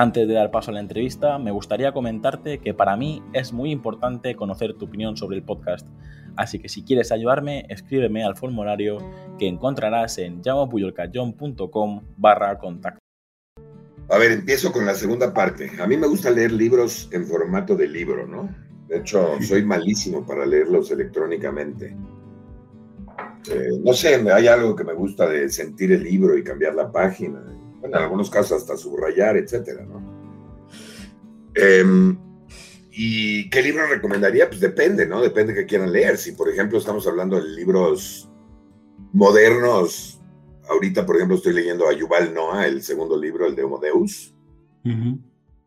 Antes de dar paso a la entrevista, me gustaría comentarte que para mí es muy importante conocer tu opinión sobre el podcast. Así que si quieres ayudarme, escríbeme al formulario que encontrarás en llamapuyolcayón.com barra contacto. A ver, empiezo con la segunda parte. A mí me gusta leer libros en formato de libro, ¿no? De hecho, soy malísimo para leerlos electrónicamente. Eh, no sé, hay algo que me gusta de sentir el libro y cambiar la página en algunos casos hasta subrayar, etcétera, ¿no? Em, ¿Y qué libro recomendaría? Pues depende, ¿no? Depende que quieran leer. Si, por ejemplo, estamos hablando de libros modernos, ahorita, por ejemplo, estoy leyendo a Yuval Noah, el segundo libro, el de Homo Deus,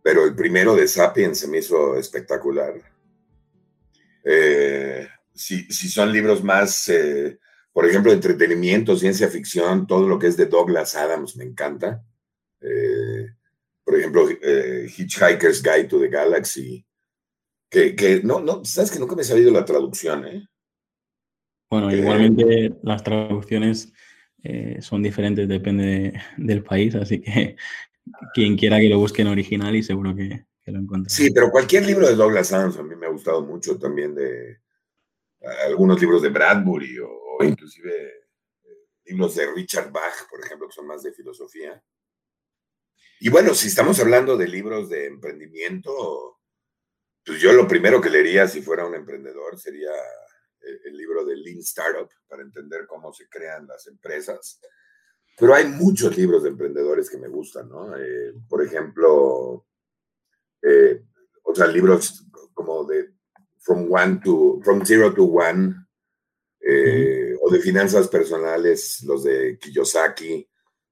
pero el primero de Sapiens se me hizo espectacular. Eh, si, si, son libros más eh, por ejemplo, entretenimiento, ciencia ficción, todo lo que es de Douglas Adams me encanta. Eh, por ejemplo, eh, Hitchhiker's Guide to the Galaxy, que, no, no, sabes que nunca me he sabido la traducción, ¿eh? Bueno, eh, igualmente las traducciones son diferentes, depende del país, así que quien quiera que lo busque en original y seguro que, lo encuentre. Sí, pero cualquier libro de Douglas Adams a mí me ha gustado mucho también de algunos libros de Bradbury o inclusive eh, libros de Richard Bach, por ejemplo, que son más de filosofía. Y bueno, si estamos hablando de libros de emprendimiento, pues yo lo primero que leería si fuera un emprendedor sería el, libro de Lean Startup para entender cómo se crean las empresas. Pero hay muchos libros de emprendedores que me gustan, ¿no? Eh, por ejemplo, eh, o sea, libros como de From One to From Zero to One, eh, o de finanzas personales, los de Kiyosaki,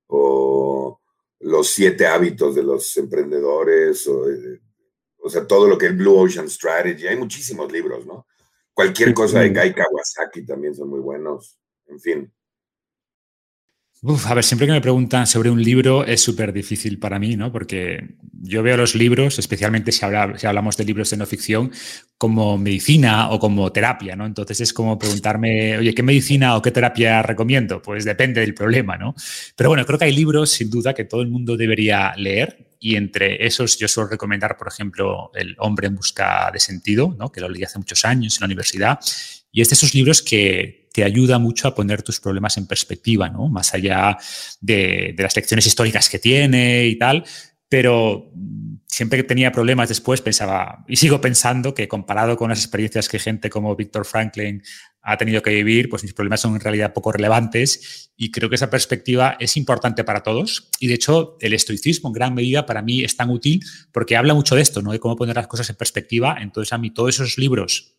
o los siete hábitos de los emprendedores, o, eh, o sea, todo lo que es Blue Ocean Strategy. Hay muchísimos libros, ¿no? Cualquier cosa de Guy Kawasaki también son muy buenos. En fin a ver, siempre que me preguntan sobre un libro es súper difícil para mí, ¿no? Porque yo veo los libros, especialmente si, si, hablamos de libros de no ficción, como medicina o como terapia, ¿no? Entonces es como preguntarme, oye, ¿qué medicina o qué terapia recomiendo? Pues depende del problema, ¿no? Pero bueno, creo que hay libros, sin duda, que todo el mundo debería leer. Y entre esos yo suelo recomendar, por ejemplo, El hombre en busca de sentido, ¿no? que lo leí hace muchos años en la universidad. Y es de esos libros que, te ayuda mucho a poner tus problemas en perspectiva, ¿no? Más allá de, las lecciones históricas que tiene y tal, pero siempre que tenía problemas después pensaba, y sigo pensando que comparado con las experiencias que gente como Víctor Franklin ha tenido que vivir, pues mis problemas son en realidad poco relevantes y creo que esa perspectiva es importante para todos. Y de hecho, el estoicismo en gran medida para mí es tan útil porque habla mucho de esto, ¿no? De cómo poner las cosas en perspectiva. Entonces, a mí todos esos libros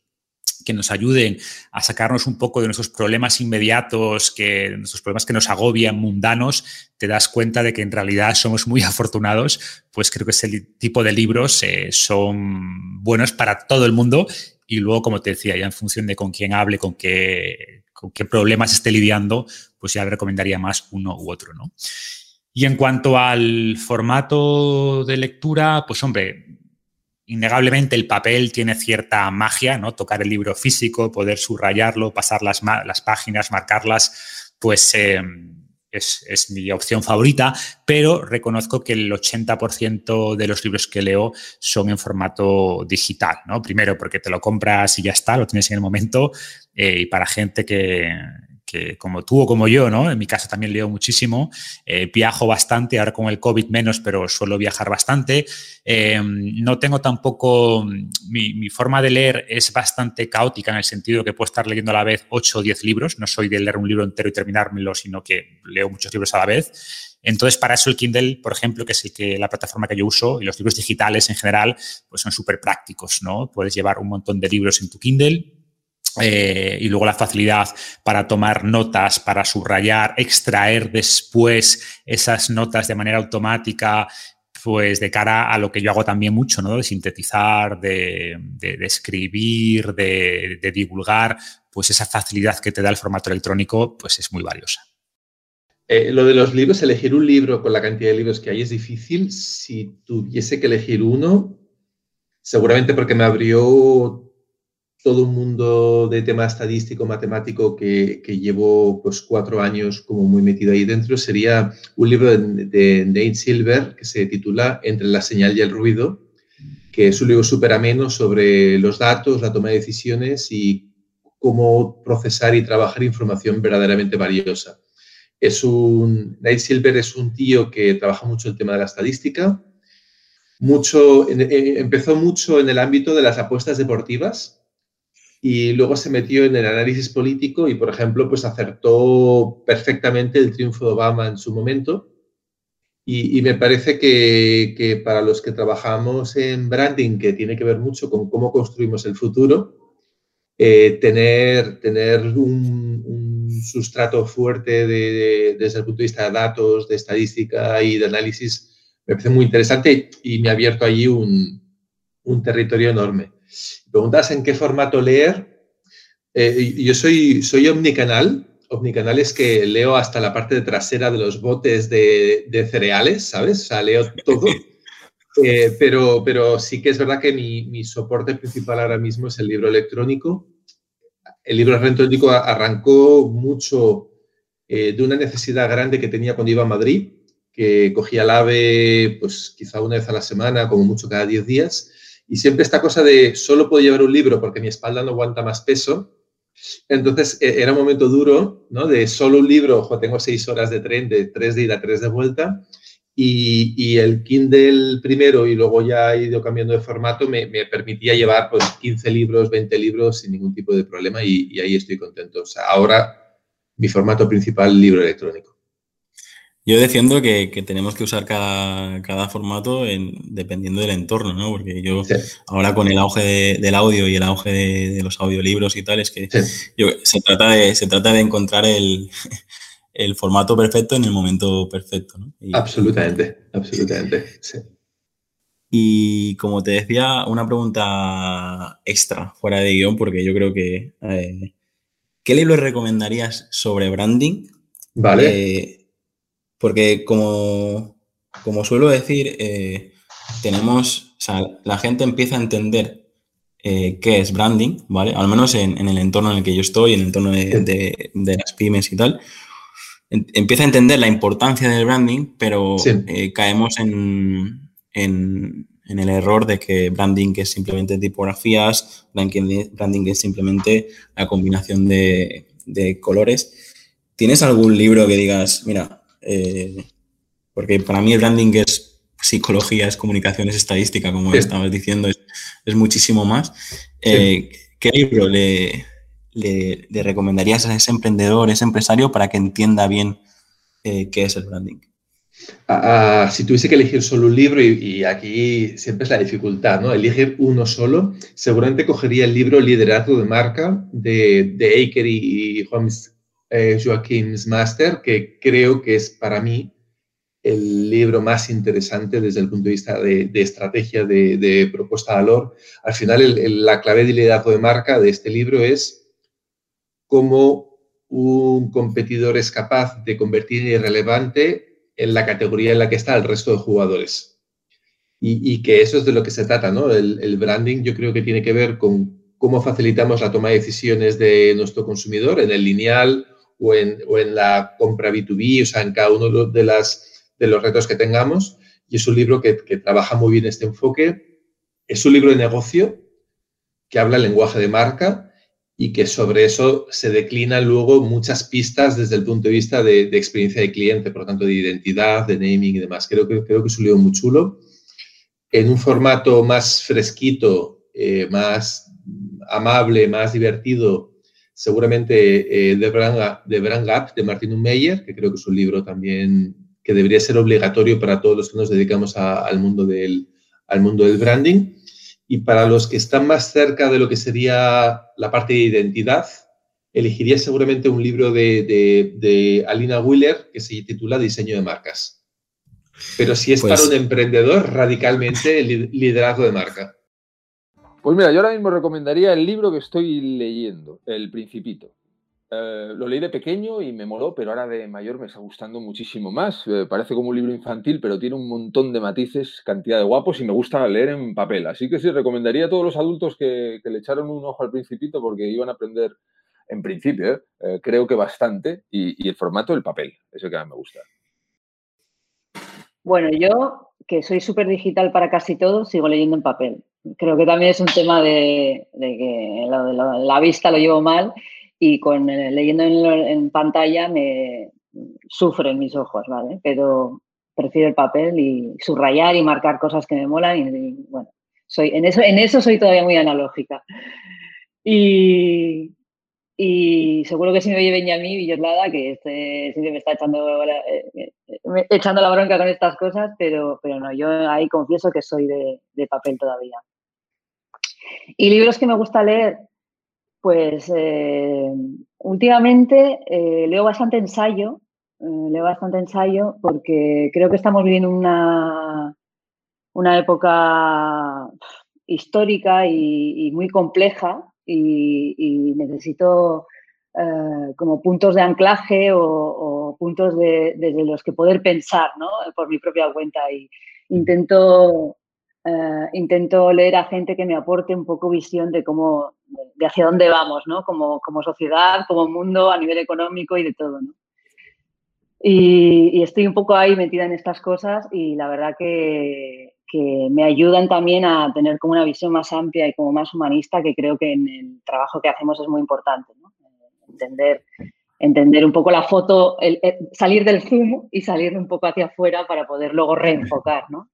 que nos ayuden a sacarnos un poco de nuestros problemas inmediatos, que nuestros problemas que nos agobian, mundanos, te das cuenta de que en realidad somos muy afortunados, pues creo que ese tipo de libros eh, son buenos para todo el mundo y luego, como te decía, ya en función de con quién hable, con qué, con qué problemas esté lidiando, pues ya recomendaría más uno u otro, ¿no? Y en cuanto al formato de lectura, pues hombre, innegablemente el papel tiene cierta magia, ¿no? Tocar el libro físico, poder subrayarlo, pasar las, las páginas, marcarlas, pues em, es, mi opción favorita, pero reconozco que el 80% de los libros que leo son en formato digital, ¿no? Primero porque te lo compras y ya está, lo tienes en el momento, eh, y para gente que, que como tú o como yo, ¿no? En mi caso también leo muchísimo, eh, viajo bastante, ahora con el COVID menos, pero suelo viajar bastante. Em, no tengo tampoco, mi, forma de leer es bastante caótica en el sentido que puedo estar leyendo a la vez 8 o 10 libros, no soy de leer un libro entero y terminármelo, sino que leo muchos libros a la vez. Entonces, para eso el Kindle, por ejemplo, que es que, la plataforma que yo uso, y los libros digitales en general, pues son súper prácticos, ¿no? Puedes llevar un montón de libros en tu Kindle, eh, y luego la facilidad para tomar notas, para subrayar, extraer después esas notas de manera automática, pues de cara a lo que yo hago también mucho, ¿no? De sintetizar, de, escribir, de, de, divulgar, pues esa facilidad que te da el formato electrónico, pues es muy valiosa. Eh, lo de los libros, elegir un libro con la cantidad de libros que hay es difícil. Si tuviese que elegir uno, seguramente porque me abrió todo un mundo de tema estadístico, matemático que, llevo pues cuatro años como muy metido ahí dentro, sería un libro de, Nate Silver que se titula Entre la señal y el ruido, que es un libro súper ameno sobre los datos, la toma de decisiones y cómo procesar y trabajar información verdaderamente valiosa. Es un, Nate Silver es un tío que trabaja mucho el tema de la estadística, mucho, empezó mucho en el ámbito de las apuestas deportivas y luego se metió en el análisis político y, por ejemplo, pues acertó perfectamente el triunfo de Obama en su momento. Y, me parece que, para los que trabajamos en branding, que tiene que ver mucho con cómo construimos el futuro, eh, tener, tener un sustrato fuerte desde el punto de vista de datos, de estadística y de análisis, me parece muy interesante y me ha abierto allí un, territorio enorme. Preguntas en qué formato leer. Eh, yo soy, soy omnicanal. Omnicanal es que leo hasta la parte trasera de los botes de, cereales, ¿sabes? O sea, leo todo. Eh, pero, pero sí que es verdad que mi, mi soporte principal ahora mismo es el libro electrónico el libro electrónico arrancó mucho eh, de una necesidad grande que tenía cuando iba a Madrid, que cogía el AVE pues quizá una vez a la semana, como mucho cada 10 días, y siempre esta cosa de solo puedo llevar un libro porque mi espalda no aguanta más peso. Entonces e, era un momento duro, ¿no? De solo un libro, ojo, tengo seis horas de tren, de tres de ida, tres de vuelta, y, el Kindle primero y luego ya he ido cambiando de formato me, permitía llevar pues 15 libros, 20 libros sin ningún tipo de problema y, ahí estoy contento. O sea, ahora mi formato principal, libro electrónico. Yo defiendo que, tenemos que usar cada, formato en, dependiendo del entorno, ¿no? Porque yo ahora con el auge del audio y el auge de, los audiolibros y tal, es que se, trata de, se trata de encontrar el, el formato perfecto en el momento perfecto. ¿no? absolutamente, absolutamente. Y como te decía, una pregunta extra fuera de guion, porque yo creo que. Eh, ¿Qué libro recomendarías sobre branding? Vale. Eh, porque, como, como, suelo decir, eh, tenemos. O sea, la gente empieza a entender qué es branding, ¿vale? Al menos en, el entorno en el que yo estoy, en el entorno de, de las pymes y tal empieza a entender la importancia del branding, pero eh, caemos en, el error de que branding es simplemente tipografías, branding, es simplemente la combinación de, colores. ¿Tienes algún libro que digas, mira, eh, porque para mí el branding es psicología, es comunicación, es estadística, como estabas diciendo, es, muchísimo más. Eh, ¿Qué libro le, le, recomendarías a ese emprendedor, ese empresario, para que entienda bien eh, qué es el branding? Ah, ah, si tuviese que elegir solo un libro, y, aquí siempre es la dificultad, ¿no? Elegir uno solo, seguramente cogería el libro Liderazgo de Marca de, de Eicher y, eh, Joaquín Master, que creo que es para mí el libro más interesante desde el punto de vista de, estrategia, de, propuesta de valor. Al final, la clave de liderazgo de marca de este libro es cómo un competidor es capaz de convertir irrelevante en la categoría en la que está el resto de jugadores. Y, que eso es de lo que se trata, ¿no? El, branding yo creo que tiene que ver con cómo facilitamos la toma de decisiones de nuestro consumidor en el lineal o en, la compra B2B, o sea, en cada uno de, las, de los retos que tengamos. Y es un libro que, que trabaja muy bien este enfoque. Es un libro de negocio que habla el lenguaje de marca y que sobre eso se declinan luego muchas pistas desde el punto de vista de, experiencia de cliente, por lo tanto de identidad, de naming y demás. Creo que, creo que es un libro muy chulo. En un formato más fresquito, eh, más amable, más divertido, seguramente eh, The, Brand, Gap de Martin Meyer, que creo que es un libro también que debería ser obligatorio para todos los que nos dedicamos al, mundo del, al mundo del branding. Y para los que están más cerca de lo que sería la parte de identidad, elegiría seguramente un libro de, Alina Wheeler que se titula Diseño de marcas. Pero si es Pues- para un emprendedor, radicalmente li- liderazgo de marca. Pues mira, yo ahora mismo recomendaría el libro que estoy leyendo, El Principito. Eh, lo leí de pequeño y me moló, pero ahora de mayor me está gustando muchísimo más. Eh, parece como un libro infantil, pero tiene un montón de matices, cantidad de guapos y me gusta leer en papel. Así que sí, recomendaría a todos los adultos que, le echaron un ojo al Principito porque iban a aprender, en principio, ¿eh? Creo que bastante, y, el formato del papel, es el que más me gusta. Bueno, yo, que soy súper digital para casi todo, sigo leyendo en papel. Creo que también es un tema de, que la vista lo llevo mal y con eh, leyendo en pantalla me sufren mis ojos, ¿vale? Pero prefiero el papel y subrayar y marcar cosas que me molan y, y, bueno, soy, en, eso, en eso soy todavía muy analógica. Y, y seguro que si me oye Benjamín Villoslada, que este siempre me está echando la, eh, eh, echando la bronca con estas cosas, pero, pero no, yo ahí confieso que soy de, de papel todavía. Y libros que me gusta leer, pues eh, últimamente leo bastante ensayo, leo bastante ensayo porque creo que estamos viviendo una, una época histórica y muy compleja y, necesito eh, como puntos de anclaje o, puntos de- desde los que poder pensar ¿no? por mi propia cuenta y intento, eh, intento leer a gente que me aporte un poco visión de cómo, de, hacia dónde vamos, ¿no? como, como sociedad, como mundo, a nivel económico y de todo. y estoy un poco ahí metida en estas cosas y la verdad que, que me ayudan también a tener como una visión más amplia y como más humanista, que creo que en el trabajo que hacemos es muy importante. ¿no? Entender, entender un poco la foto, el- el- salir del zoom y salir un poco hacia afuera para poder luego reenfocar. ¿no?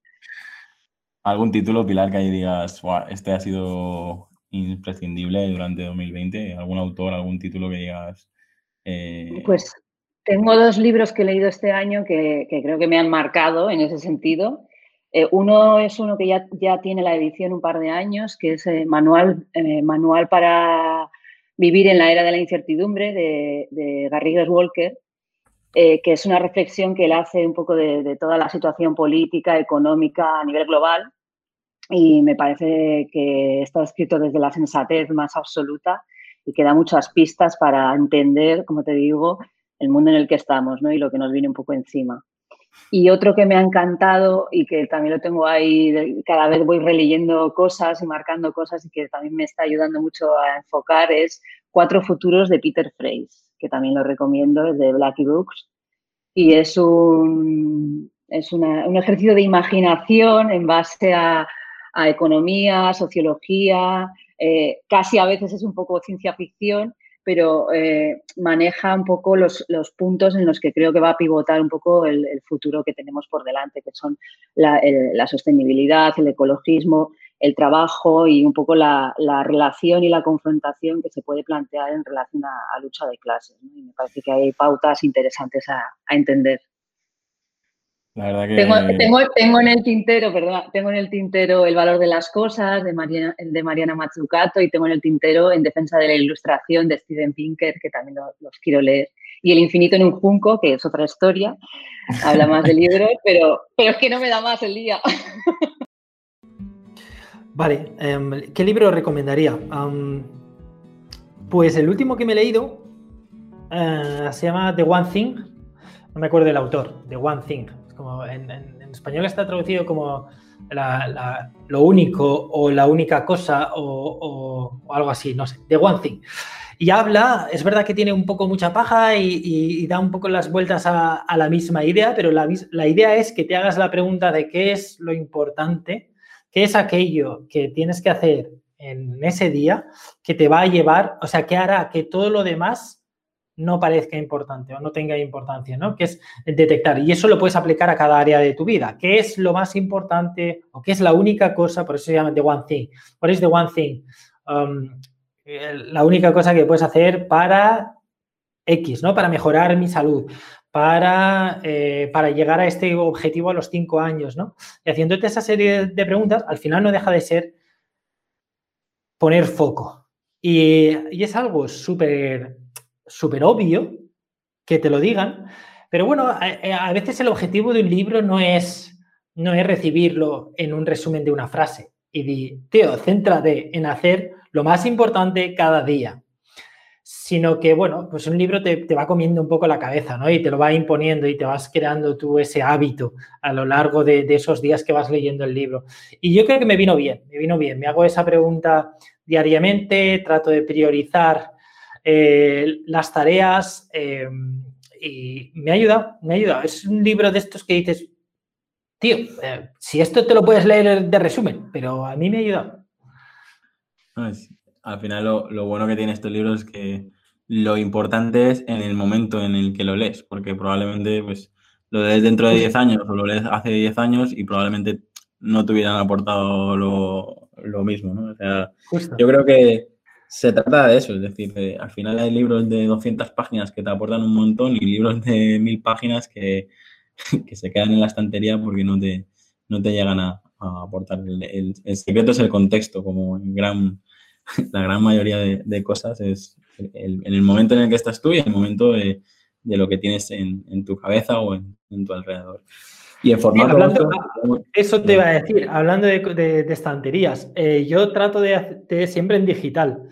¿Algún título, Pilar, que ahí digas, "Buah, este ha sido imprescindible durante 2020? ¿Algún autor, algún título que digas? eh, Pues tengo dos libros que he leído este año que, que creo que me han marcado en ese sentido. Eh, uno es uno que ya, tiene la edición un par de años, que es eh, manual, eh, manual para vivir en la era de la incertidumbre de, de Garrigues Walker, que es una reflexión que él hace un poco de, de toda la situación política, económica a nivel global. Y me parece que está escrito desde la sensatez más absoluta y que da muchas pistas para entender, como te digo, el mundo en el que estamos ¿no? y lo que nos viene un poco encima. Y otro que me ha encantado y que también lo tengo ahí, cada vez voy releyendo cosas y marcando cosas y que también me está ayudando mucho a enfocar es Cuatro futuros de Peter Freys, que también lo recomiendo, es de Blackie Books. Y es un, es una- un ejercicio de imaginación en base a, a economía, sociología, eh, casi a veces es un poco ciencia ficción, pero eh, maneja un poco los, los puntos en los que creo que va a pivotar un poco el, futuro que tenemos por delante, que son la, la sostenibilidad, el ecologismo, el trabajo y un poco la, la relación y la confrontación que se puede plantear en relación a, lucha de clases. Y me parece que hay pautas interesantes a, a entender. La verdad que... Tengo, tengo, tengo en el tintero, perdón, tengo en el tintero El valor de las cosas de Mariana, de Mariana Mazzucato y tengo en el tintero En defensa de la ilustración de Steven Pinker, que también lo- los quiero leer. Y El infinito en un junco, que es otra historia, habla más de libros, pero, pero es que no me da más el día. Vale, em, ¿qué libro recomendaría? Pues el último que me he leído eh, se llama The One Thing. No me acuerdo del autor, The One Thing. Como en, español está traducido como la- lo único o la única cosa o, algo así, no sé. The One Thing. Y habla, es verdad que tiene un poco mucha paja y, da un poco las vueltas a, la misma idea, pero la, la idea es que te hagas la pregunta de qué es lo importante ¿Qué es aquello que tienes que hacer en ese día que te va a llevar, o sea, que hará que todo lo demás no parezca importante o no tenga importancia, ¿no? Que es detectar. Y eso lo puedes aplicar a cada área de tu vida. ¿Qué es lo más importante o qué es la única cosa? Por eso se llama The One Thing. What is the one thing? Um, la única cosa que puedes hacer para X, ¿no? Para mejorar mi salud, para, eh, para llegar a este objetivo a los cinco años, ¿no? Y haciéndote esa serie de preguntas, al final no deja de ser poner foco. Y, y es algo súper súper obvio que te lo digan, Pero bueno, a, veces el objetivo de un libro no es, no es recibirlo en un resumen de una frase y di, tío, céntrate en hacer lo más importante cada día sino que, bueno, pues un libro te, va comiendo un poco la cabeza, ¿no? Y te lo va imponiendo y te vas creando tú ese hábito a lo largo de, esos días que vas leyendo el libro. Y yo creo que me vino bien, me vino bien. Me hago esa pregunta diariamente, trato de priorizar eh, las tareas eh, y me ayuda, me ayuda. Es un libro de estos que dices, tío, eh, si esto te lo puedes leer de resumen, pero a mí me ayuda al final lo, bueno que tiene estos libros es que lo importante es en el momento en el que lo lees, porque probablemente pues, lo lees dentro de 10 años o lo lees hace 10 años y probablemente no te hubieran aportado lo, mismo. ¿no? O sea, yo creo que se trata de eso, es decir, al final hay libros de 200 páginas que te aportan un montón y libros de 1000 páginas que, se quedan en la estantería porque no te, no te llegan a, aportar. El, el, secreto es el contexto, como en gran la gran mayoría de, cosas es en el momento en el que estás tú y en el momento de, lo que tienes en, tu cabeza o en, tu alrededor. Y en formato... Ah, eso te iba a decir, hablando de, estanterías, eh, yo trato de, siempre en digital,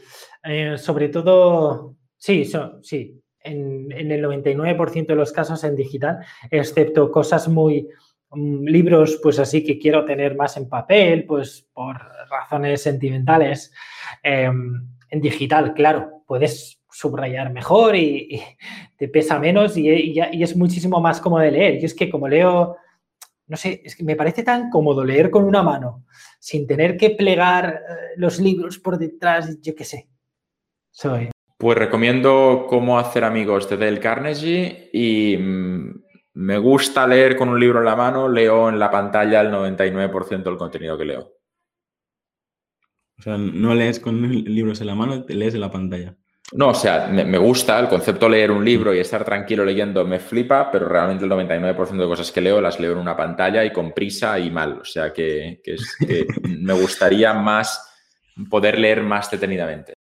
eh, sobre todo, sí, sí, en, en, el 99% de los casos en digital, excepto cosas muy, mm, libros pues así que quiero tener más en papel, pues por razones sentimentales, Em, en digital, claro, puedes subrayar mejor y, te pesa menos y, es muchísimo más cómodo de leer. Y es que como leo, no sé, es que me parece tan cómodo leer con una mano, sin tener que plegar eh, los libros por detrás, yo qué sé. Soy. Pues recomiendo Cómo hacer amigos de Dale Carnegie y mm, me gusta leer con un libro en la mano, leo en la pantalla el 99% del contenido que leo. O sea, no lees con libros en la mano, te lees en la pantalla. No, o sea, me, gusta el concepto leer un libro y estar tranquilo leyendo, me flipa, pero realmente el 99% de cosas que leo las leo en una pantalla y con prisa y mal. O sea, que, me gustaría más poder leer más detenidamente.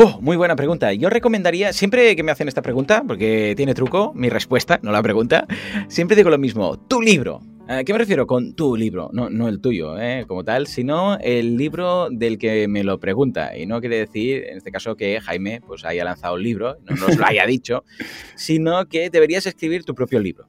Oh, muy buena pregunta. Yo recomendaría, siempre que me hacen esta pregunta, porque tiene truco, mi respuesta, no la pregunta, siempre digo lo mismo, tu libro. ¿A qué me refiero con tu libro? No, no el tuyo, ¿eh? como tal, sino el libro del que me lo pregunta. Y no quiere decir, en este caso, que Jaime pues, haya lanzado un libro, no nos lo haya dicho, sino que deberías escribir tu propio libro.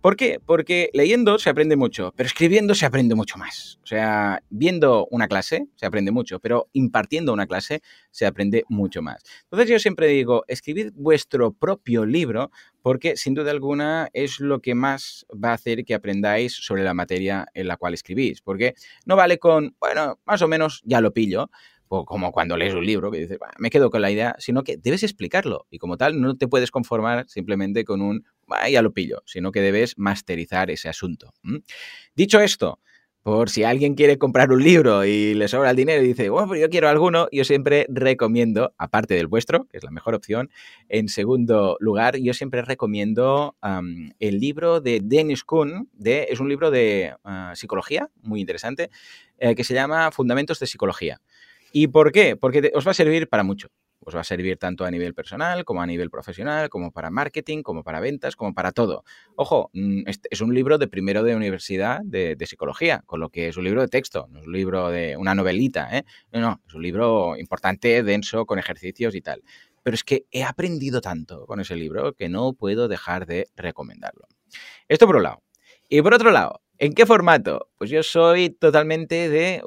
¿Por qué? Porque leyendo se aprende mucho, pero escribiendo se aprende mucho más. O sea, viendo una clase se aprende mucho, pero impartiendo una clase se aprende mucho más. Entonces yo siempre digo, escribid vuestro propio libro porque sin duda alguna es lo que más va a hacer que aprendáis sobre la materia en la cual escribís. Porque no vale con, bueno, más o menos ya lo pillo, como cuando lees un libro que dices, me quedo con la idea, sino que debes explicarlo y como tal no te puedes conformar simplemente con un, ya lo pillo, sino que debes masterizar ese asunto. Dicho esto, por si alguien quiere comprar un libro y le sobra el dinero y dice, bueno, pues yo quiero alguno, yo siempre recomiendo, aparte del vuestro, que es la mejor opción, en segundo lugar, yo siempre recomiendo el libro de Dennis Kuhn, es un libro de ah, psicología muy interesante, eh, que se llama Fundamentos de Psicología. ¿Y por qué? Porque os va a servir para mucho. Os va a servir tanto a nivel personal como a nivel profesional, como para marketing, como para ventas, como para todo. Ojo, mm, es un libro de primero de universidad de, psicología, con lo que es un libro de texto, no es un libro de una novelita, ¿eh? No, no, es un libro importante, denso, con ejercicios y tal. Pero es que he aprendido tanto con ese libro que no puedo dejar de recomendarlo. Esto por un lado. Y por otro lado, ¿en qué formato? Pues yo soy totalmente de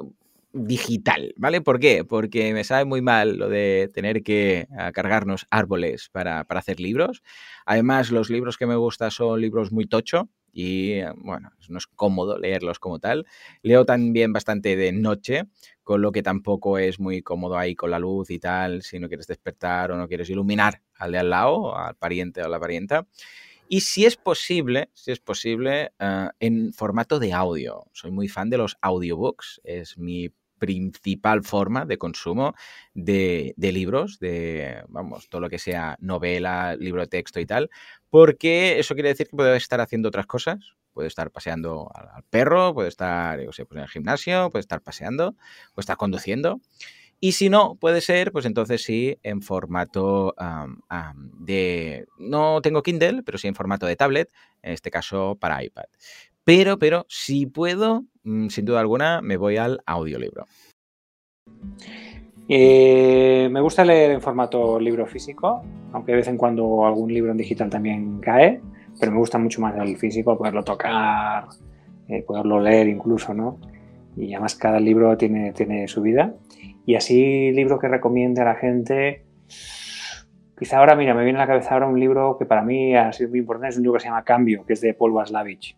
digital, ¿vale? ¿Por qué? Porque me sabe muy mal lo de tener que ah, cargarnos árboles para, hacer libros. Además, los libros que me gustan son libros muy tocho y, ah, bueno, no es cómodo leerlos como tal. Leo también bastante de noche, con lo que tampoco es muy cómodo ahí con la luz y tal, si no quieres despertar o no quieres iluminar al de al lado, al pariente o a la parienta. Y si es posible, si es posible, ah, en formato de audio. Soy muy fan de los audiobooks, es mi principal forma de consumo de, libros, de, vamos, todo lo que sea novela, libro de texto y tal, porque eso quiere decir que puedes estar haciendo otras cosas, puede estar paseando al, perro, puede estar, pues en el gimnasio, puede estar paseando, puede estar conduciendo. Y si no, puede ser, pues entonces sí, en formato de... No tengo Kindle, pero sí en formato de tablet, en este caso para iPad. Pero, pero, si puedo, sin duda alguna, me voy al audiolibro. Eh, me gusta leer en formato libro físico, aunque de vez en cuando algún libro en digital también cae, pero me gusta mucho más el físico, poderlo tocar, eh, poderlo leer incluso, ¿no? Y además cada libro tiene, tiene su vida. Y así, libro que recomiende a la gente, quizá ahora, mira, me viene a la cabeza ahora un libro que para mí ha sido muy importante, es un libro que se llama Cambio, que es de Paul Waslavich.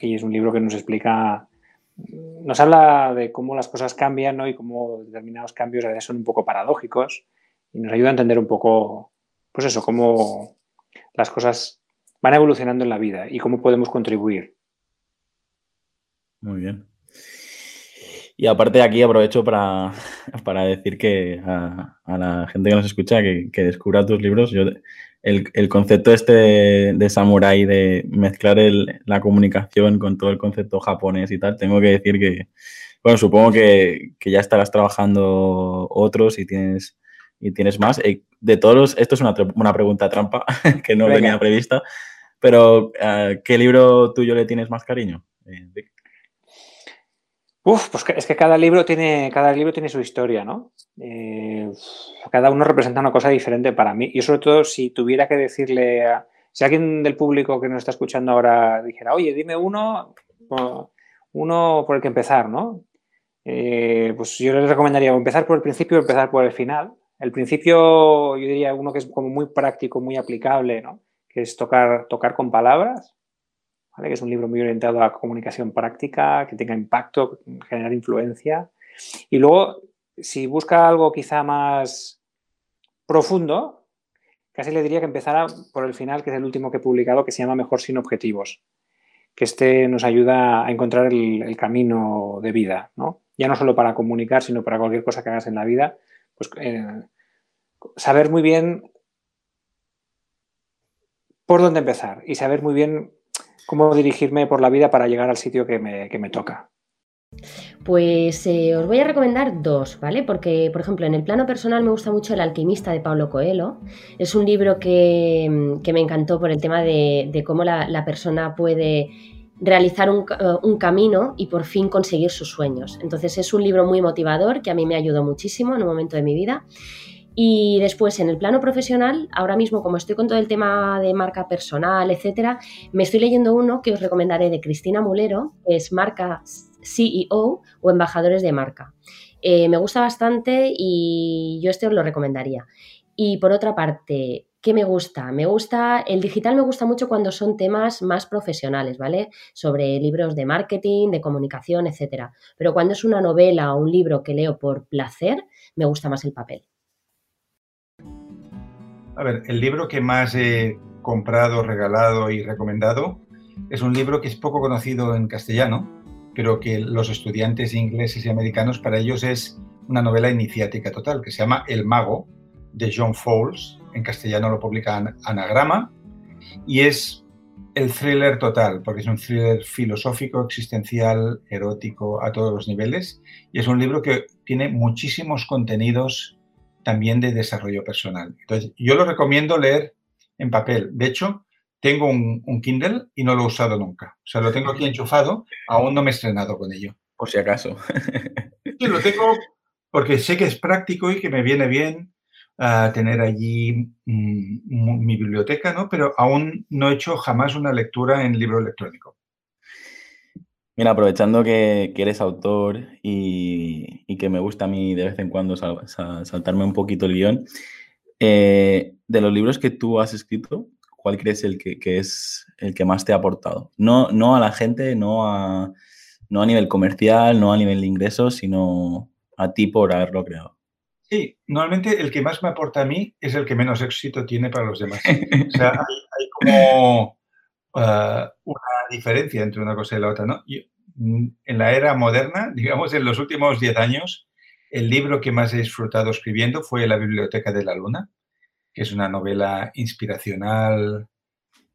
Y es un libro que nos explica nos habla de cómo las cosas cambian ¿no? y cómo determinados cambios a veces son un poco paradójicos y nos ayuda a entender un poco, pues eso, cómo las cosas van evolucionando en la vida y cómo podemos contribuir. Muy bien. Y aparte aquí aprovecho para, decir que a, la gente que nos escucha que, que descubra tus libros. Yo el, concepto este de, samurai, de mezclar la comunicación con todo el concepto japonés y tal, tengo que decir que, bueno, supongo que, ya estarás trabajando otros y tienes, y tienes más. Eh, de todos, esto es una, pregunta trampa que no tenía prevista, pero eh, ¿qué libro tuyo le tienes más cariño? Eh, Uf, pues es que cada libro tiene, cada libro tiene su historia, ¿no? Eh, cada uno representa una cosa diferente para mí. Y sobre todo, si tuviera que decirle a, si alguien del público que nos está escuchando ahora dijera, oye, dime uno, uno por el que empezar, ¿no? Eh, pues yo les recomendaría empezar por el principio o empezar por el final. El principio, yo diría uno que es como muy práctico, muy aplicable, ¿no? Que es tocar, tocar con palabras que es un libro muy orientado a comunicación práctica, que tenga impacto, generar influencia. Y luego, si busca algo quizá más profundo, casi le diría que empezara por el final, que es el último que he publicado, que se llama Mejor sin objetivos, que este nos ayuda a encontrar el, camino de vida, ¿no? Ya no solo para comunicar, sino para cualquier cosa que hagas en la vida, pues eh, saber muy bien por dónde empezar y saber muy bien cómo dirigirme por la vida para llegar al sitio que me, toca. Pues eh, os voy a recomendar dos, ¿vale? Porque, por ejemplo, en el plano personal me gusta mucho El alquimista de Pablo Coelho. Es un libro que, me encantó por el tema de, cómo la, persona puede realizar un, un, camino y por fin conseguir sus sueños. Entonces es un libro muy motivador que a mí me ayudó muchísimo en un momento de mi vida. Y después, en el plano profesional, ahora mismo, como estoy con todo el tema de marca personal, etcétera, me estoy leyendo uno que os recomendaré de Cristina Mulero, que es Marca CEO o Embajadores de Marca. Eh, me gusta bastante y yo este os lo recomendaría. Y por otra parte, ¿qué me gusta? Me gusta, el digital me gusta mucho cuando son temas más profesionales, ¿vale? Sobre libros de marketing, de comunicación, etcétera. Pero cuando es una novela o un libro que leo por placer, me gusta más el papel. A ver, el libro que más he comprado, regalado y recomendado es un libro que es poco conocido en castellano, pero que los estudiantes ingleses y americanos para ellos es una novela iniciática total, que se llama El mago, de John Fowles. En castellano lo publica Anagrama. Y es el thriller total, porque es un thriller filosófico, existencial, erótico, a todos los niveles. Y es un libro que tiene muchísimos contenidos también de desarrollo personal. Entonces, yo lo recomiendo leer en papel. De hecho, tengo un, Kindle y no lo he usado nunca. O sea, lo tengo aquí enchufado, aún no me he estrenado con ello. Por si acaso. Sí, lo tengo porque sé que es práctico y que me viene bien ah, tener allí mm, mi biblioteca, ¿no? Pero aún no he hecho jamás una lectura en libro electrónico. Mira, aprovechando que, eres autor y, que me gusta a mí de vez en cuando saltarme un poquito el guion, eh, de los libros que tú has escrito, ¿cuál crees el que, es el que más te ha aportado? No, no a la gente, no a, no a nivel comercial, no a nivel de ingresos, sino a ti por haberlo creado. Sí, normalmente el que más me aporta a mí es el que menos éxito tiene para los demás. O sea, hay, como uh, una diferencia entre una cosa y la otra, ¿no? Mm, en la era moderna, digamos, en los últimos 10 años, el libro que más he disfrutado escribiendo fue La Biblioteca de la Luna, que es una novela inspiracional,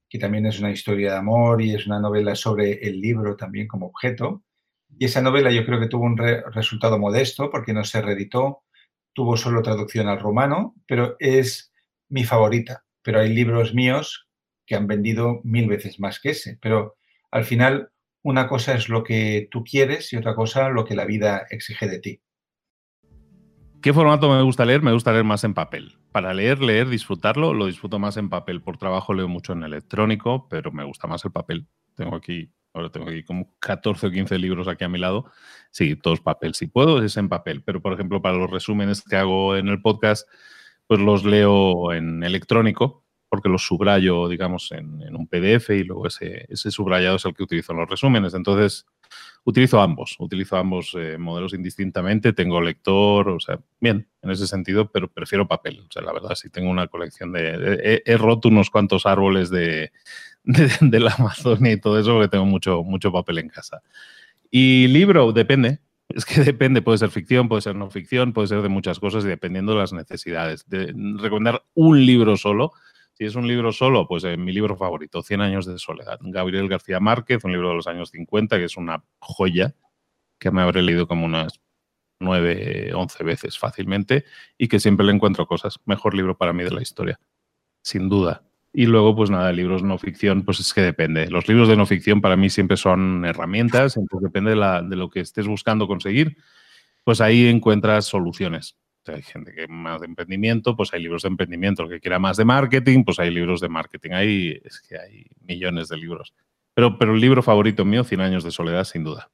que también es una historia de amor y es una novela sobre el libro también como objeto. Y esa novela yo creo que tuvo un resultado modesto porque no se reeditó, tuvo solo traducción al romano, pero es mi favorita. Pero hay libros míos que han vendido mil veces más que ese. Pero al final, una cosa es lo que tú quieres y otra cosa lo que la vida exige de ti. ¿Qué formato me gusta leer? Me gusta leer más en papel. Para leer, leer, disfrutarlo, lo disfruto más en papel. Por trabajo leo mucho en electrónico, pero me gusta más el papel. Tengo aquí, ahora tengo aquí como 14 o 15 libros aquí a mi lado. Sí, todos papel. Si puedo, es en papel. Pero, por ejemplo, para los resúmenes que hago en el podcast, pues los leo en electrónico, porque los subrayo, digamos, en, un PDF y luego ese, ese subrayado es el que utilizo en los resúmenes. Entonces, utilizo ambos, utilizo ambos eh, modelos indistintamente, tengo lector, o sea, bien, en ese sentido, pero prefiero papel. O sea, la verdad, sí tengo una colección de... he, roto unos cuantos árboles de, de, la Amazonia y todo eso, porque tengo mucho, mucho papel en casa. Y libro, depende. Es que depende, puede ser ficción, puede ser no ficción, puede ser de muchas cosas y dependiendo de las necesidades. De recomendar un libro solo, si es un libro solo, pues eh, mi libro favorito, Cien años de soledad. Gabriel García Márquez, un libro de los años 50, que es una joya que me habré leído como unas nueve, once veces fácilmente y que siempre le encuentro cosas. Mejor libro para mí de la historia, sin duda. Y luego, pues nada, libros no ficción, pues es que depende. Los libros de no ficción para mí siempre son herramientas, entonces depende de, la, de lo que estés buscando conseguir, pues ahí encuentras soluciones hay gente que más de emprendimiento, pues hay libros de emprendimiento. El que quiera más de marketing, pues hay libros de marketing. Ahí es que hay millones de libros. Pero, pero el libro favorito mío, 100 años de soledad, sin duda.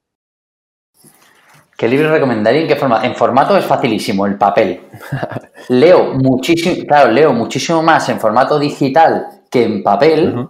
¿Qué libro recomendaría? ¿En qué forma? En formato es facilísimo, el papel. leo muchísimo, claro, leo muchísimo más en formato digital que en papel,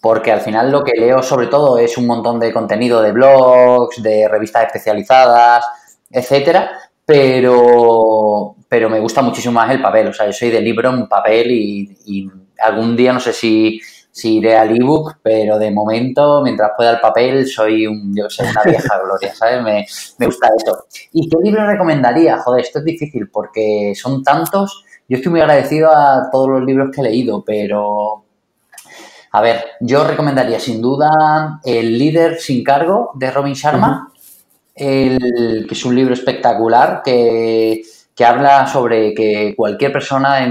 porque al final lo que leo sobre todo es un montón de contenido de blogs, de revistas especializadas, etcétera, pero, pero me gusta muchísimo más el papel. O sea, yo soy de libro en papel y, algún día no sé si, si iré al ebook, pero de momento, mientras pueda el papel, soy un, yo sé, una vieja gloria, ¿sabes? Me, me, gusta eso. ¿Y qué libro recomendaría? Joder, esto es difícil porque son tantos. Yo estoy muy agradecido a todos los libros que he leído, pero a ver, yo recomendaría sin duda El líder sin cargo de Robin Sharma el, que es un libro espectacular que, habla sobre que cualquier persona,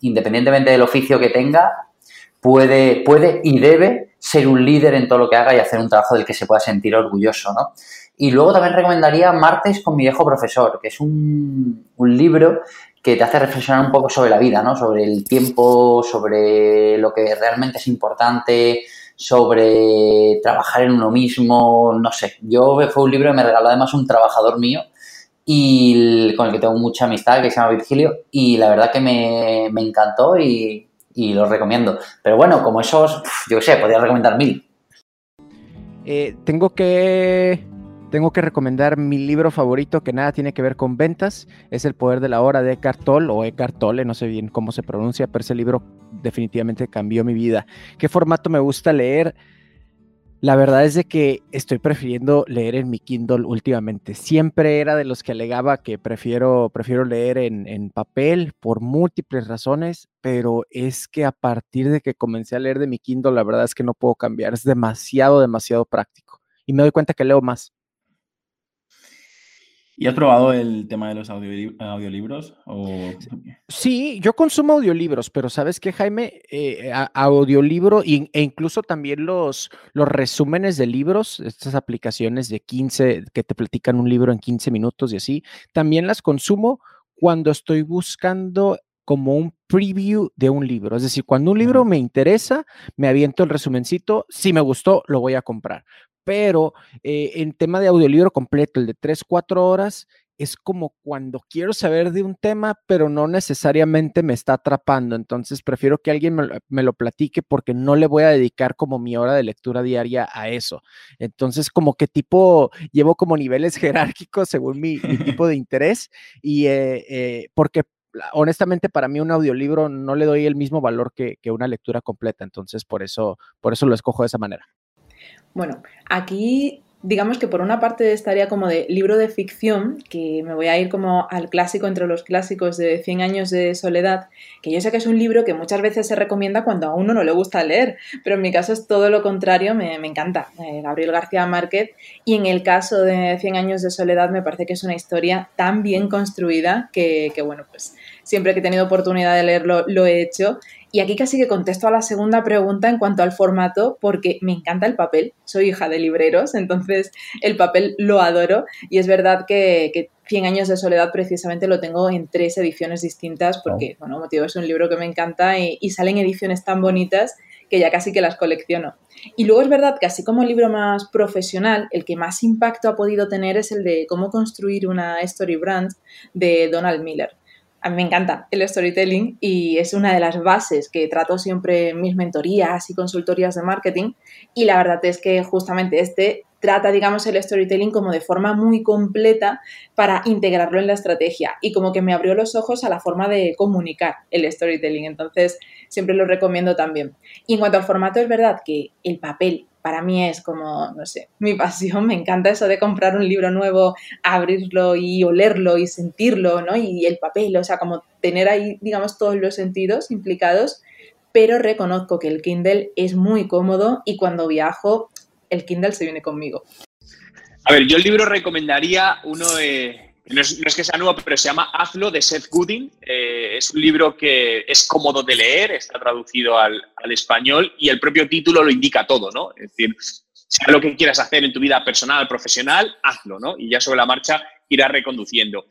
independientemente del oficio que tenga, puede, puede y debe ser un líder en todo lo que haga y hacer un trabajo del que se pueda sentir orgulloso, ¿no? Y luego también recomendaría Martes con mi viejo profesor, que es un, un libro que te hace reflexionar un poco sobre la vida, ¿no? Sobre el tiempo, sobre lo que realmente es importante, sobre trabajar en uno mismo, no sé. Yo fue un libro que me regaló además un trabajador mío y con el que tengo mucha amistad, que se llama Virgilio, y la verdad que me, encantó y, y lo recomiendo. Pero bueno, como esos, yo sé, podría recomendar mil. Eh, tengo que tengo que recomendar mi libro favorito que nada tiene que ver con ventas. Es El Poder de la Hora de Eckhart Tolle o Eckhart Tolle, no sé bien cómo se pronuncia, pero ese libro definitivamente cambió mi vida. ¿Qué formato me gusta leer? La verdad es de que estoy prefiriendo leer en mi Kindle últimamente. Siempre era de los que alegaba que prefiero, prefiero leer en, en, papel por múltiples razones, pero es que a partir de que comencé a leer de mi Kindle, la verdad es que no puedo cambiar. Es demasiado, demasiado práctico. Y me doy cuenta que leo más. ¿Y has probado el tema de los audiolibros? Sí, yo consumo audiolibros, pero ¿sabes qué, Jaime? Eh, audiolibro e incluso también los, los resúmenes de libros, estas aplicaciones de 15, que te platican un libro en 15 minutos y así, también las consumo cuando estoy buscando como un preview de un libro. Es decir, cuando un libro me interesa, me aviento el resumencito. Si me gustó, lo voy a comprar pero eh, en tema de audiolibro completo, el de 3, 4 horas, es como cuando quiero saber de un tema, pero no necesariamente me está atrapando. Entonces prefiero que alguien me lo, platique porque no le voy a dedicar como mi hora de lectura diaria a eso. Entonces como que tipo, llevo como niveles jerárquicos según mi, tipo de interés y eh, eh, porque honestamente para mí un audiolibro no le doy el mismo valor que, que una lectura completa. Entonces por eso, por eso lo escojo de esa manera. Bueno, aquí digamos que por una parte estaría como de libro de ficción, que me voy a ir como al clásico entre los clásicos de 100 años de soledad, que yo sé que es un libro que muchas veces se recomienda cuando a uno no le gusta leer, pero en mi caso es todo lo contrario, me, encanta, eh, Gabriel García Márquez, y en el caso de 100 años de soledad me parece que es una historia tan bien construida que, que bueno, pues siempre que he tenido oportunidad de leerlo lo he hecho y aquí casi que contesto a la segunda pregunta en cuanto al formato, porque me encanta el papel. Soy hija de libreros, entonces el papel lo adoro. Y es verdad que, que 100 años de soledad precisamente lo tengo en tres ediciones distintas, porque, bueno, motivo es un libro que me encanta y, y salen ediciones tan bonitas que ya casi que las colecciono. Y luego es verdad que así como libro más profesional, el que más impacto ha podido tener es el de cómo construir una story brand de Donald Miller a mí me encanta el storytelling y es una de las bases que trato siempre en mis mentorías y consultorías de marketing. Y la verdad es que justamente este trata, digamos, el storytelling como de forma muy completa para integrarlo en la estrategia y como que me abrió los ojos a la forma de comunicar el storytelling. Entonces, siempre lo recomiendo también. Y en cuanto al formato, es verdad que el papel para mí es como, no sé, mi pasión, me encanta eso de comprar un libro nuevo, abrirlo y olerlo y sentirlo, ¿no? Y el papel, o sea, como tener ahí, digamos, todos los sentidos implicados, pero reconozco que el Kindle es muy cómodo y cuando viajo, el Kindle se viene conmigo. A ver, yo el libro recomendaría uno de no es, que sea nuevo, pero se llama Hazlo de Seth Godin. Eh, es un libro que es cómodo de leer, está traducido al, al, español y el propio título lo indica todo, ¿no? Es decir, sea lo que quieras hacer en tu vida personal, profesional, hazlo, ¿no? Y ya sobre la marcha irá reconduciendo.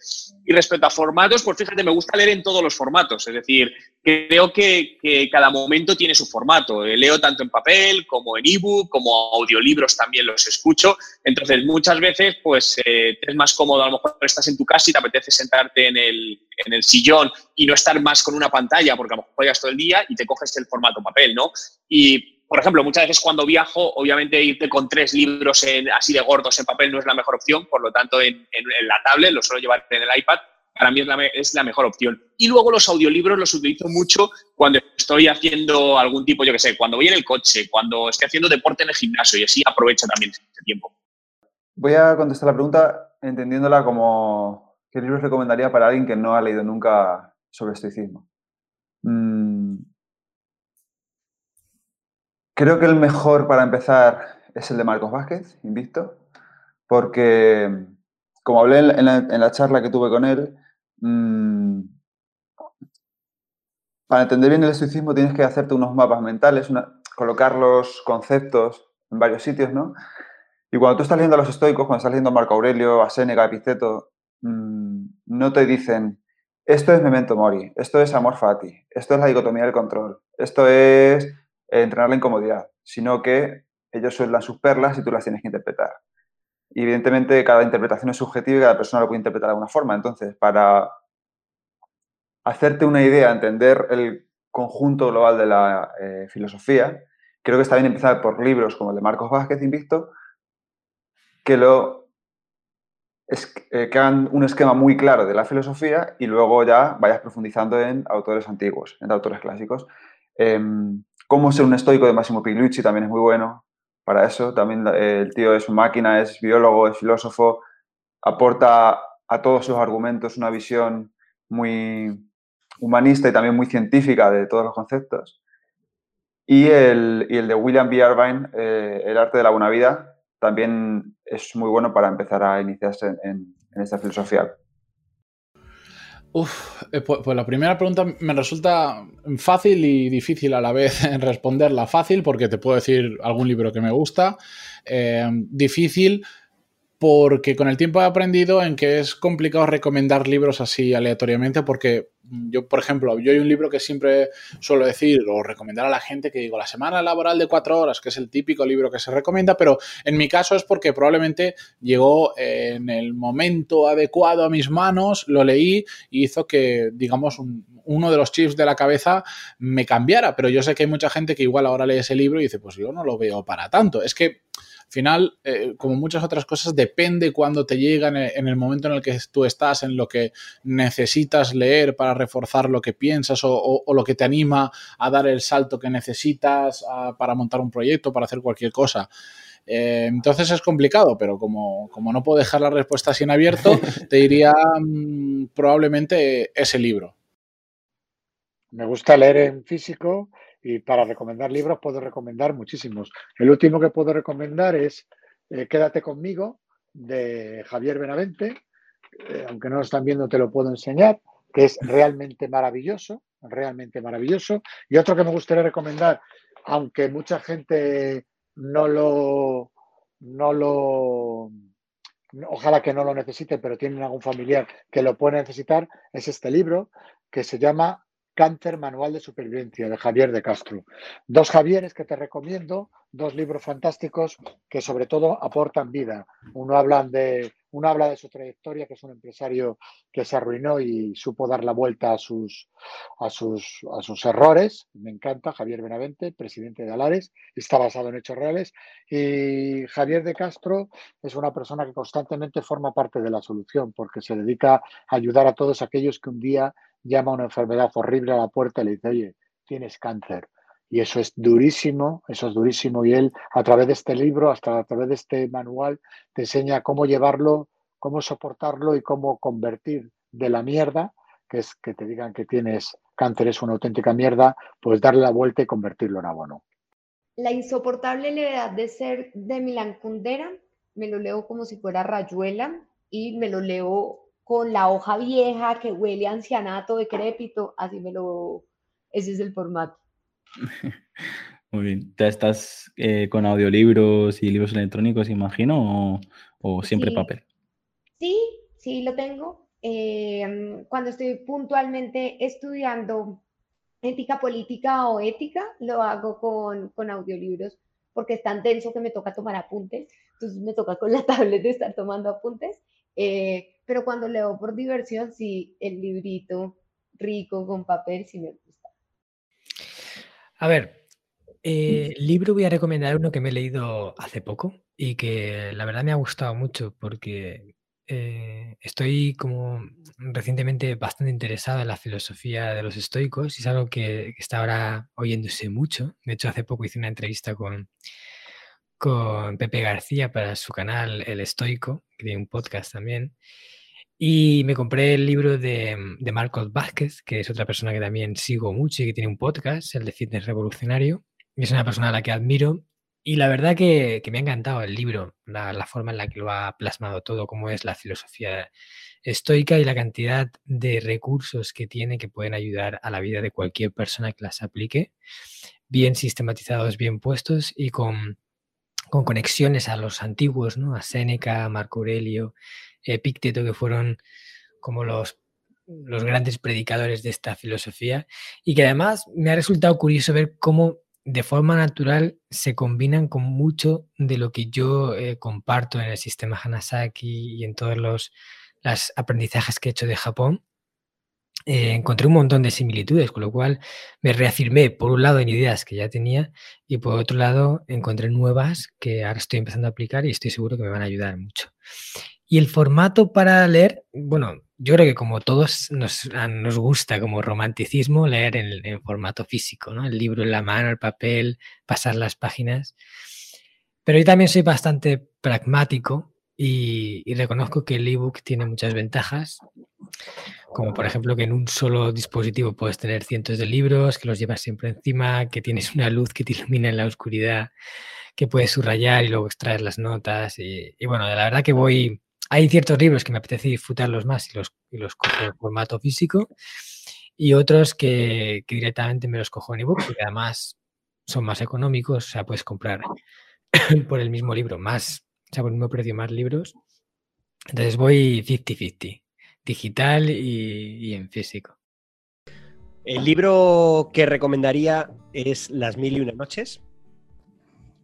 Y respecto a formatos, pues fíjate, me gusta leer en todos los formatos, es decir, creo que, cada momento tiene su formato. Leo tanto en papel como en ebook, como audiolibros también los escucho. Entonces, muchas veces, pues eh, es más cómodo, a lo mejor estás en tu casa y te apetece sentarte en el, en el sillón y no estar más con una pantalla, porque a lo mejor juegas todo el día y te coges el formato papel, ¿no? Y por ejemplo, muchas veces cuando viajo, obviamente irte con tres libros así de gordos en papel no es la mejor opción, por lo tanto en, la tablet lo suelo llevar en el iPad, para mí es la, mejor opción. Y luego los audiolibros los utilizo mucho cuando estoy haciendo algún tipo, yo qué sé, cuando voy en el coche, cuando estoy haciendo deporte en el gimnasio y así aprovecho también ese tiempo. Voy a contestar la pregunta entendiéndola como qué libros recomendaría para alguien que no ha leído nunca sobre estoicismo. Mm, Creo que el mejor para empezar es el de Marcos Vázquez, Invicto, porque, como hablé en la, charla que tuve con él, mm, para entender bien el estoicismo tienes que hacerte unos mapas mentales, colocar los conceptos en varios sitios, ¿no? Y cuando tú estás leyendo a los estoicos, cuando estás leyendo a Marco Aurelio, a Séneca, a Epiceto, mm, no te dicen, esto es memento mori, esto es amor fati, esto es la dicotomía del control, esto es entrenar la incomodidad, sino que ellos sueldan sus perlas y tú las tienes que interpretar. Evidentemente cada interpretación es subjetiva y cada persona lo puede interpretar de alguna forma. Entonces, para hacerte una idea, entender el conjunto global de la eh, filosofía, creo que está bien empezar por libros como el de Marcos Vázquez, Invicto, que lo eh, que hagan un esquema muy claro de la filosofía y luego ya vayas profundizando en autores antiguos, en autores clásicos. Em, Cómo ser un estoico de Massimo Pigliucci también es muy bueno para eso. También el tío es máquina, es biólogo, es filósofo, aporta a todos sus argumentos una visión muy humanista y también muy científica de todos los conceptos. Y el, y el de William B. Irvine, eh, El arte de la buena vida, también es muy bueno para empezar a iniciarse en esta filosofía. Uf, eh, pues, pues, la primera pregunta me resulta fácil y difícil a la vez en responderla. Fácil porque te puedo decir algún libro que me gusta. Eh, difícil porque con el tiempo he aprendido en que es complicado recomendar libros así aleatoriamente porque yo, por ejemplo, yo hay un libro que siempre suelo decir o recomendar a la gente que digo la semana laboral de cuatro horas, que es el típico libro que se recomienda, pero en mi caso es porque probablemente llegó en el momento adecuado a mis manos, lo leí y hizo que, digamos, uno de los chips de la cabeza me cambiara, pero yo sé que hay mucha gente que igual ahora lee ese libro y dice, pues yo no lo veo para tanto. Es que final, eh, como muchas otras cosas, depende cuando te llegan en el momento en el que tú estás, en lo que necesitas leer para reforzar lo que piensas o, lo que te anima a dar el salto que necesitas para montar un proyecto, para hacer cualquier cosa. Eh, entonces es complicado, pero como, como, no puedo dejar la respuesta así en abierto, te diría mm, probablemente ese libro. Me gusta leer en físico y para recomendar libros puedo recomendar muchísimos. El último que puedo recomendar es eh, Quédate conmigo de Javier Benavente. Eh, aunque no lo están viendo, te lo puedo enseñar, que es realmente maravilloso, realmente maravilloso. Y otro que me gustaría recomendar, aunque mucha gente no lo, no lo, ojalá que no lo necesite, pero tienen algún familiar que lo puede necesitar, es este libro que se llama Cáncer Manual de Supervivencia de Javier de Castro. Dos Javieres que te recomiendo, dos libros fantásticos que sobre todo aportan vida. Uno habla de, uno habla de su trayectoria, que es un empresario que se arruinó y supo dar la vuelta a sus, a sus, a sus errores. Me encanta, Javier Benavente, presidente de Alares, está basado en hechos reales. Y Javier de Castro es una persona que constantemente forma parte de la solución porque se dedica a ayudar a todos aquellos que un día llama una enfermedad horrible a la puerta y le dice, oye, tienes cáncer. Y eso es durísimo, eso es durísimo. Y él, a través de este libro, hasta a través de este manual, te enseña cómo llevarlo, cómo soportarlo y cómo convertir de la mierda, que es que te digan que tienes cáncer es una auténtica mierda, pues darle la vuelta y convertirlo en abono. La insoportable levedad de ser de Milan Kundera, me lo leo como si fuera rayuela y me lo leo con la hoja vieja que huele a ancianato decrépito, así me lo, ese es el formato. Muy bien. ¿Ya estás eh, con audiolibros y libros electrónicos, imagino, o, siempre papel? Sí, sí lo tengo. Em, cuando estoy puntualmente estudiando ética política o ética, lo hago con, con audiolibros porque es tan denso que me toca tomar apuntes. Entonces me toca con la tablet de estar tomando apuntes. Eh, pero cuando leo por diversión, sí, el librito rico con papel sí me gusta. A ver, eh, libro voy a recomendar uno que me he leído hace poco y que la verdad me ha gustado mucho porque eh, estoy como recientemente bastante interesado en la filosofía de los estoicos y es algo que, que está ahora oyéndose mucho. De hecho, hace poco hice una entrevista con, con Pepe García para su canal El Estoico, que tiene un podcast también. Y me compré el libro de, de, Marcos Vázquez, que es otra persona que también sigo mucho y que tiene un podcast, el de Fitness Revolucionario. Es una persona a la que admiro. Y la verdad que, que me ha encantado el libro, la, forma en la que lo ha plasmado todo, cómo es la filosofía estoica y la cantidad de recursos que tiene que pueden ayudar a la vida de cualquier persona que las aplique, bien sistematizados, bien puestos y con, con conexiones a los antiguos, ¿no? A Séneca, Marco Aurelio Epicteto, que fueron como los, los grandes predicadores de esta filosofía, y que además me ha resultado curioso ver cómo de forma natural se combinan con mucho de lo que yo eh, comparto en el sistema Hanasaki y en todos los aprendizajes que he hecho de Japón. Eh, encontré un montón de similitudes, con lo cual me reafirmé, por un lado, en ideas que ya tenía y por otro lado, encontré nuevas que ahora estoy empezando a aplicar y estoy seguro que me van a ayudar mucho. Y el formato para leer, bueno, yo creo que como todos nos, nos gusta como romanticismo leer en, formato físico, ¿no? El libro en la mano, el papel, pasar las páginas. Pero yo también soy bastante pragmático y, reconozco que el ebook tiene muchas ventajas, como por ejemplo que en un solo dispositivo puedes tener cientos de libros, que los llevas siempre encima, que tienes una luz que te ilumina en la oscuridad, que puedes subrayar y luego extraer las notas. Y, y bueno, la verdad que voy hay ciertos libros que me apetece disfrutarlos más y los, los cojo en formato físico y otros que, directamente me los cojo en ebook porque además son más económicos, o sea, puedes comprar por el mismo libro más, o sea, por el mismo precio más libros. Entonces voy 50-50, digital y, y en físico. El libro que recomendaría es Las mil y una noches.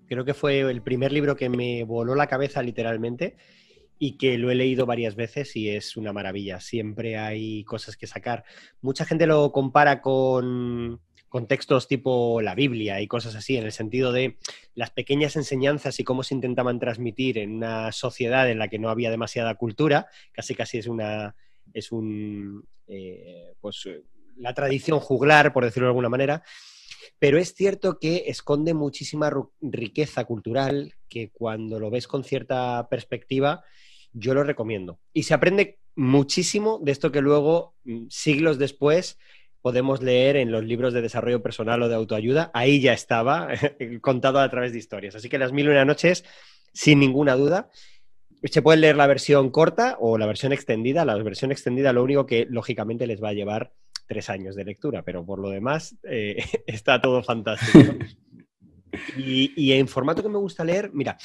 Creo que fue el primer libro que me voló la cabeza literalmente y que lo he leído varias veces y es una maravilla. Siempre hay cosas que sacar. Mucha gente lo compara con, textos tipo la Biblia y cosas así, en el sentido de las pequeñas enseñanzas y cómo se intentaban transmitir en una sociedad en la que no había demasiada cultura, casi casi es una es un eh, pues la tradición juglar, por decirlo de alguna manera. pero es cierto que esconde muchísima riqueza cultural que cuando lo ves con cierta perspectiva, yo lo recomiendo. Y se aprende muchísimo de esto que luego, mm, siglos después, podemos leer en los libros de desarrollo personal o de autoayuda. Ahí ya estaba contado a través de historias. Así que las mil y una noches, sin ninguna duda. Se puede leer la versión corta o la versión extendida. La versión extendida lo único que lógicamente les va a llevar tres años de lectura, pero por lo demás eh, está todo fantástico. y, y en formato que me gusta leer, mira,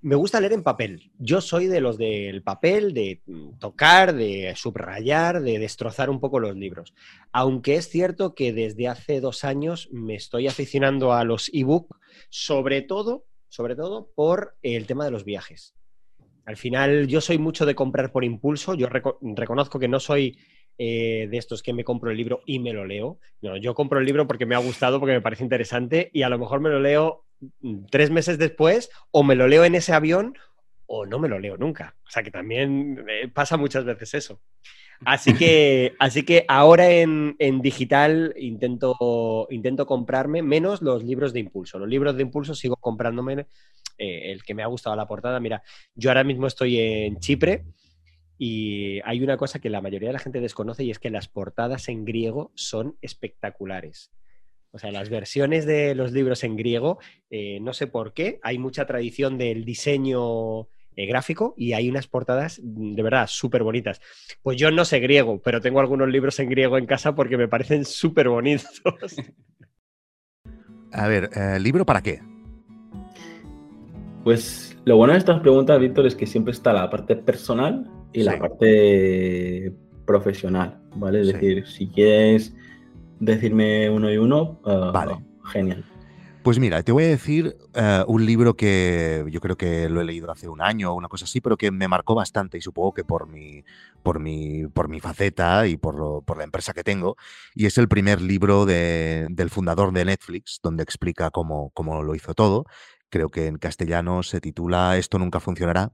me gusta leer en papel. Yo soy de los del papel, de tocar, de subrayar, de destrozar un poco los libros. Aunque es cierto que desde hace dos años me estoy aficionando a los ebook, sobre todo, sobre todo por el tema de los viajes. Al final, yo soy mucho de comprar por impulso. Yo reconozco que no soy eh, de estos que me compro el libro y me lo leo. No, yo compro el libro porque me ha gustado, porque me parece interesante y a lo mejor me lo leo tres meses después o me lo leo en ese avión o no me lo leo nunca. O sea que también eh, pasa muchas veces eso. Así que, así que ahora en, digital intento, intento comprarme menos los libros de impulso. Los libros de impulso sigo comprándome eh, el que me ha gustado la portada. Mira, yo ahora mismo estoy en Chipre y hay una cosa que la mayoría de la gente desconoce y es que las portadas en griego son espectaculares. O sea, las versiones de los libros en griego, eh, no sé por qué, hay mucha tradición del diseño eh, gráfico y hay unas portadas mm, de verdad súper bonitas. Pues yo no sé griego, pero tengo algunos libros en griego en casa porque me parecen súper bonitos. A ver, eh, ¿libro para qué? Pues lo bueno de estas preguntas, Víctor, es que siempre está la parte personal y la parte profesional, ¿vale? Es decir, si quieres decirme uno y uno, ah, vale. genial. Pues mira, te voy a decir eh, un libro que yo creo que lo he leído hace un año o una cosa así, pero que me marcó bastante y supongo que por mi, por mi, por mi faceta y por, por la empresa que tengo. Y es el primer libro del fundador de Netflix, donde explica cómo, cómo lo hizo todo. Creo que en castellano se titula Esto nunca funcionará.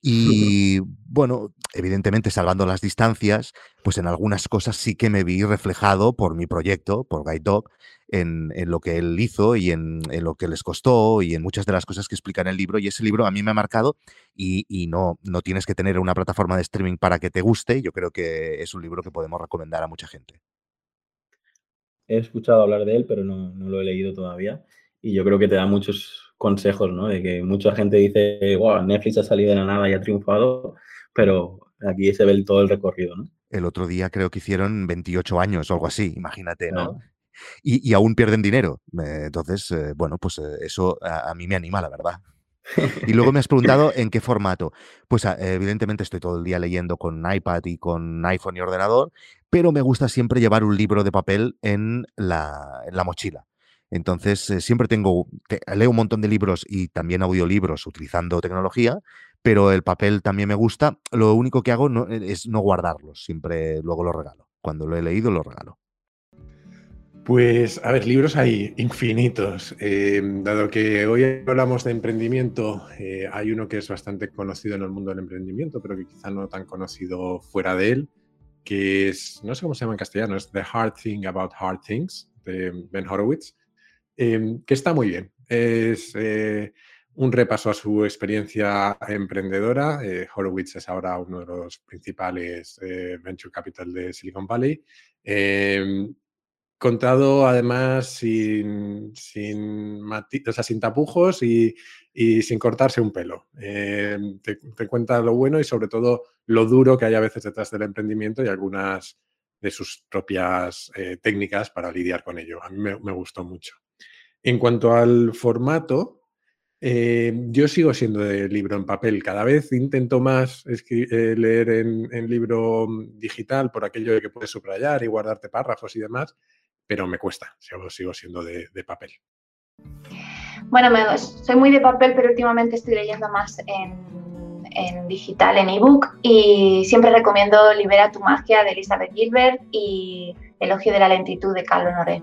Y bueno, evidentemente salvando las distancias, pues en algunas cosas sí que me vi reflejado por mi proyecto, por Guide Dog, en, lo que él hizo y en, lo que les costó y en muchas de las cosas que explica en el libro. Y ese libro a mí me ha marcado y, no, no tienes que tener una plataforma de streaming para que te guste. Yo creo que es un libro que podemos recomendar a mucha gente. He escuchado hablar de él, pero no, no lo he leído todavía. Y yo creo que te da muchos consejos, ¿no? De que mucha gente dice, wow, Netflix ha salido de la nada y ha triunfado, pero aquí se ve todo el recorrido, ¿no? El otro día creo que hicieron 28 años o algo así, imagínate, ¿no? Y, aún pierden dinero. Eh, entonces, eh, bueno, pues eh, eso a, mí me anima, la verdad. Y luego me has preguntado en qué formato. Pues ah, evidentemente estoy todo el día leyendo con iPad y con iPhone y ordenador, pero me gusta siempre llevar un libro de papel en la, en la mochila. Entonces, eh, siempre tengo, leo un montón de libros y también audiolibros utilizando tecnología, pero el papel también me gusta. Lo único que hago eh, es no guardarlos, siempre luego los regalo. Cuando lo he leído, lo regalo. Pues, a ver, libros hay infinitos. Em, dado que hoy hablamos de emprendimiento, eh, hay uno que es bastante conocido en el mundo del emprendimiento, pero que quizá no tan conocido fuera de él, que es, no sé cómo se llama en castellano, es The Hard Thing About Hard Things, de Ben Horowitz. Em, que está muy bien. Es eh, un repaso a su experiencia emprendedora. Eh, Horowitz es ahora uno de los principales eh, venture capital de Silicon Valley. Em, contado además sin, tapujos y, sin cortarse un pelo. Em, te, cuenta lo bueno y sobre todo lo duro que hay a veces detrás del emprendimiento y algunas de sus propias técnicas para lidiar con ello. A mí me gustó mucho. En cuanto al formato, eh, yo sigo siendo de libro en papel. Cada vez intento más eh, leer en, libro digital por aquello de que puedes subrayar y guardarte párrafos y demás, pero me cuesta. Sigo, siendo de, papel. Bueno, soy muy de papel, pero últimamente estoy leyendo más en, en digital, en ebook, y siempre recomiendo Libera tu magia de Elizabeth Gilbert y Elogio de la lentitud de Carlos Noré.